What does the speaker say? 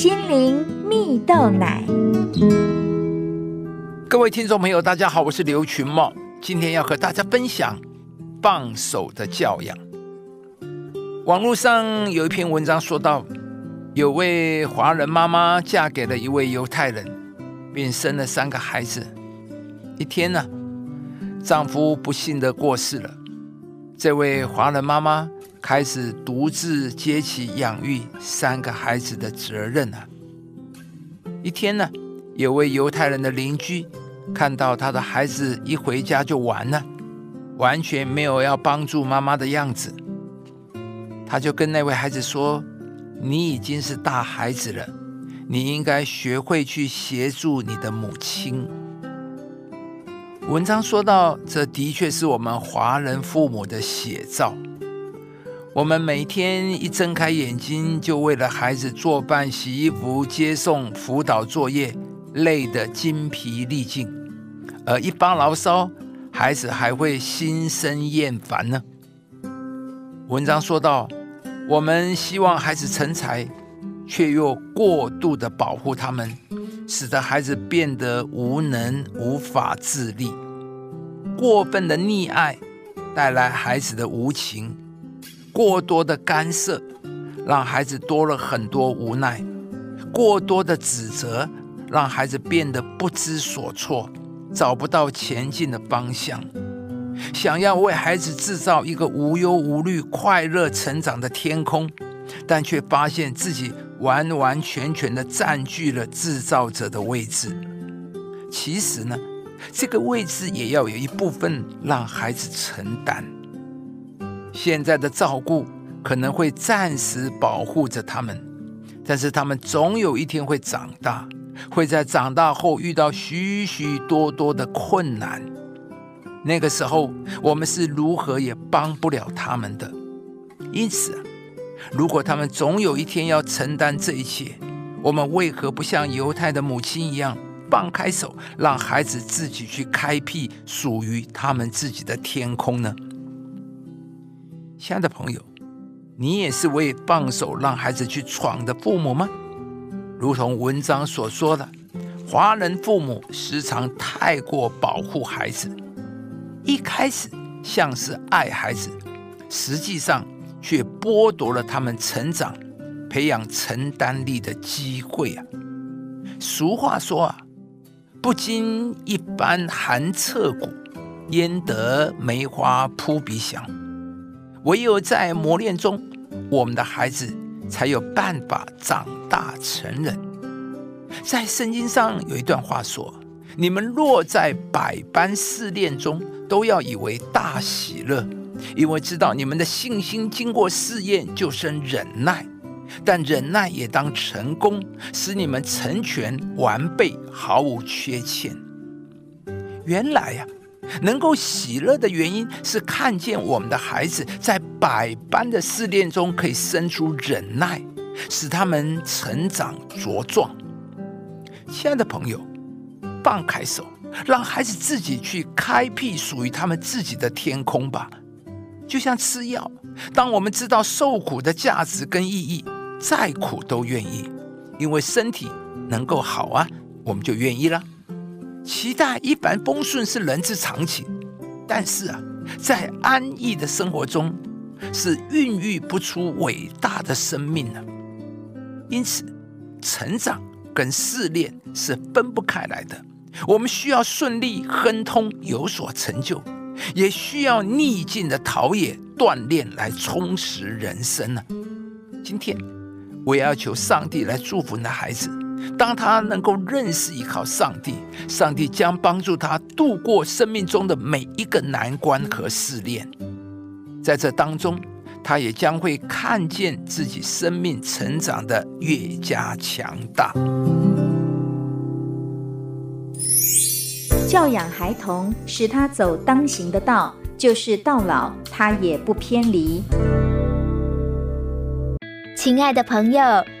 心灵蜜豆奶。各位听众朋友，大家好，我是刘群茂，今天要和大家分享放手的教养。网络上有一篇文章说到，有位华人妈妈嫁给了一位犹太人，并生了三个孩子。一天呢，丈夫不幸的过世了，这位华人妈妈。开始独自接起养育三个孩子的责任了。一天呢，有位犹太人的邻居看到他的孩子一回家就玩了，完全没有要帮助妈妈的样子，他就跟那位孩子说：“你已经是大孩子了，你应该学会去协助你的母亲。”文章说到，这的确是我们华人父母的写照。我们每天一睁开眼睛，就为了孩子做饭、洗衣服、接送、辅导作业，累得精疲力尽；而一发牢骚，孩子还会心生厌烦呢。文章说到，我们希望孩子成才，却又过度的保护他们，使得孩子变得无能、无法自立。过分的溺爱，带来孩子的无情。过多的干涉，让孩子多了很多无奈；过多的指责，让孩子变得不知所措，找不到前进的方向。想要为孩子制造一个无忧无虑、快乐成长的天空，但却发现自己完完全全的占据了制造者的位置。其实呢，这个位置也要有一部分让孩子承担。现在的照顾可能会暂时保护着他们，但是他们总有一天会长大，会在长大后遇到许许多多的困难。那个时候，我们是如何也帮不了他们的。因此，如果他们总有一天要承担这一切，我们为何不像犹太的母亲一样，放开手，让孩子自己去开辟属于他们自己的天空呢？亲爱的朋友，你也是为放手让孩子去闯的父母吗？如同文章所说的，华人父母时常太过保护孩子，一开始像是爱孩子，实际上却剥夺了他们成长、培养承担力的机会啊！俗话说啊，不经一番寒彻骨，焉得梅花扑鼻香。唯有在磨练中，我们的孩子才有办法长大成人。在圣经上有一段话说：“你们若在百般试炼中，都要以为大喜乐，因为知道你们的信心经过试验，就生忍耐。但忍耐也当成功，使你们成全完备，毫无缺欠。”原来呀。能够喜乐的原因是看见我们的孩子在百般的试炼中可以生出忍耐，使他们成长茁壮。亲爱的朋友，放开手，让孩子自己去开辟属于他们自己的天空吧。就像吃药，当我们知道受苦的价值跟意义，再苦都愿意，因为身体能够好啊，我们就愿意了。期待一帆风顺是人之常情，但是啊，在安逸的生活中是孕育不出伟大的生命呢。因此，成长跟试炼是分不开来的。我们需要顺利亨通，有所成就，也需要逆境的陶冶锻炼来充实人生呢。今天，我要求上帝来祝福你的孩子。当他能够认识依靠上帝，上帝将帮助他度过生命中的每一个难关和试炼。在这当中，他也将会看见自己生命成长的越加强大。教养孩童，使他走当行的道，就是到老他也不偏离。亲爱的朋友。